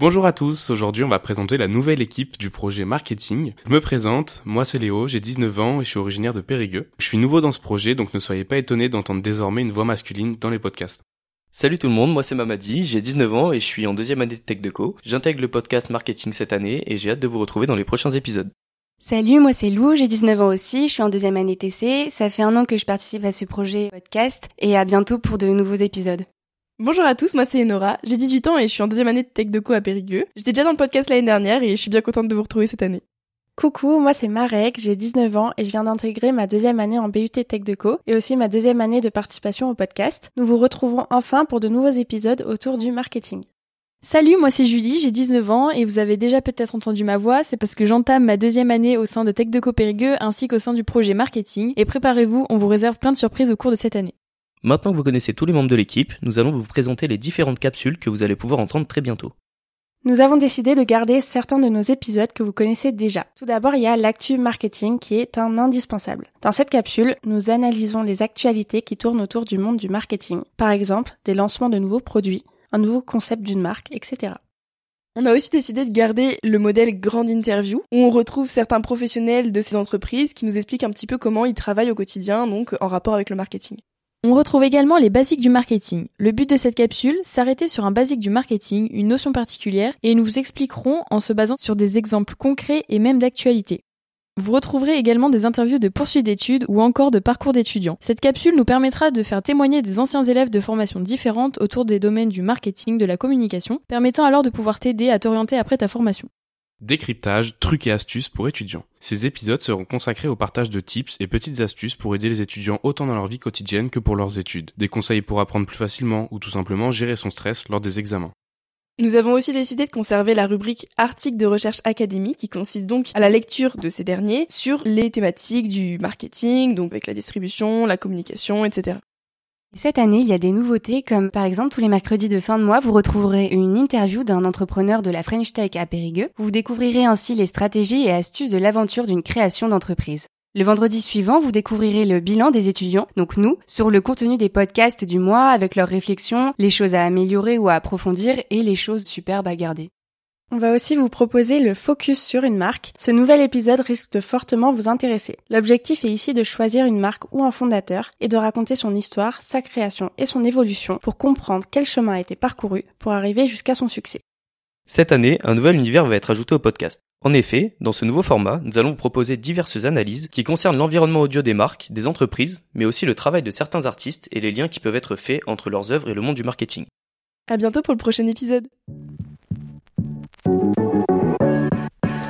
Bonjour à tous, aujourd'hui on va présenter la nouvelle équipe du projet marketing. Je me présente, moi c'est Léo, j'ai 19 ans et je suis originaire de Périgueux. Je suis nouveau dans ce projet donc ne soyez pas étonnés d'entendre désormais une voix masculine dans les podcasts. Salut tout le monde, moi c'est Mamadi, j'ai 19 ans et je suis en deuxième année de Tech Deco. J'intègre le podcast marketing cette année et j'ai hâte de vous retrouver dans les prochains épisodes. Salut, moi c'est Lou, j'ai 19 ans aussi, je suis en deuxième année TC. Ça fait un an que je participe à ce projet podcast et à bientôt pour de nouveaux épisodes. Bonjour à tous, moi c'est Enora, j'ai 18 ans et je suis en deuxième année de Tech Deco à Périgueux. J'étais déjà dans le podcast l'année dernière et je suis bien contente de vous retrouver cette année. Coucou, moi c'est Marek, j'ai 19 ans et je viens d'intégrer ma deuxième année en BUT Tech Deco et aussi ma deuxième année de participation au podcast. Nous vous retrouvons enfin pour de nouveaux épisodes autour du marketing. Salut, moi c'est Julie, j'ai 19 ans et vous avez déjà peut-être entendu ma voix, c'est parce que j'entame ma deuxième année au sein de Tech Deco Périgueux ainsi qu'au sein du projet marketing et préparez-vous, on vous réserve plein de surprises au cours de cette année. Maintenant que vous connaissez tous les membres de l'équipe, nous allons vous présenter les différentes capsules que vous allez pouvoir entendre très bientôt. Nous avons décidé de garder certains de nos épisodes que vous connaissez déjà. Tout d'abord, il y a l'actu marketing qui est un indispensable. Dans cette capsule, nous analysons les actualités qui tournent autour du monde du marketing. Par exemple, des lancements de nouveaux produits, un nouveau concept d'une marque, etc. On a aussi décidé de garder le modèle grande interview, où on retrouve certains professionnels de ces entreprises qui nous expliquent un petit peu comment ils travaillent au quotidien, donc en rapport avec le marketing. On retrouve également les basiques du marketing. Le but de cette capsule, s'arrêter sur un basique du marketing, une notion particulière, et nous vous expliquerons en se basant sur des exemples concrets et même d'actualité. Vous retrouverez également des interviews de poursuites d'études ou encore de parcours d'étudiants. Cette capsule nous permettra de faire témoigner des anciens élèves de formations différentes autour des domaines du marketing, de la communication, permettant alors de pouvoir t'aider à t'orienter après ta formation. Décryptage, trucs et astuces pour étudiants. Ces épisodes seront consacrés au partage de tips et petites astuces pour aider les étudiants autant dans leur vie quotidienne que pour leurs études. Des conseils pour apprendre plus facilement ou tout simplement gérer son stress lors des examens. Nous avons aussi décidé de conserver la rubrique articles de recherche académique qui consiste donc à la lecture de ces derniers sur les thématiques du marketing, donc avec la distribution, la communication, etc. Cette année, il y a des nouveautés comme par exemple tous les mercredis de fin de mois, vous retrouverez une interview d'un entrepreneur de la French Tech à Périgueux. Vous découvrirez ainsi les stratégies et astuces de l'aventure d'une création d'entreprise. Le vendredi suivant, vous découvrirez le bilan des étudiants, donc nous, sur le contenu des podcasts du mois avec leurs réflexions, les choses à améliorer ou à approfondir et les choses superbes à garder. On va aussi vous proposer le focus sur une marque. Ce nouvel épisode risque de fortement vous intéresser. L'objectif est ici de choisir une marque ou un fondateur et de raconter son histoire, sa création et son évolution pour comprendre quel chemin a été parcouru pour arriver jusqu'à son succès. Cette année, un nouvel univers va être ajouté au podcast. En effet, dans ce nouveau format, nous allons vous proposer diverses analyses qui concernent l'environnement audio des marques, des entreprises, mais aussi le travail de certains artistes et les liens qui peuvent être faits entre leurs œuvres et le monde du marketing. À bientôt pour le prochain épisode.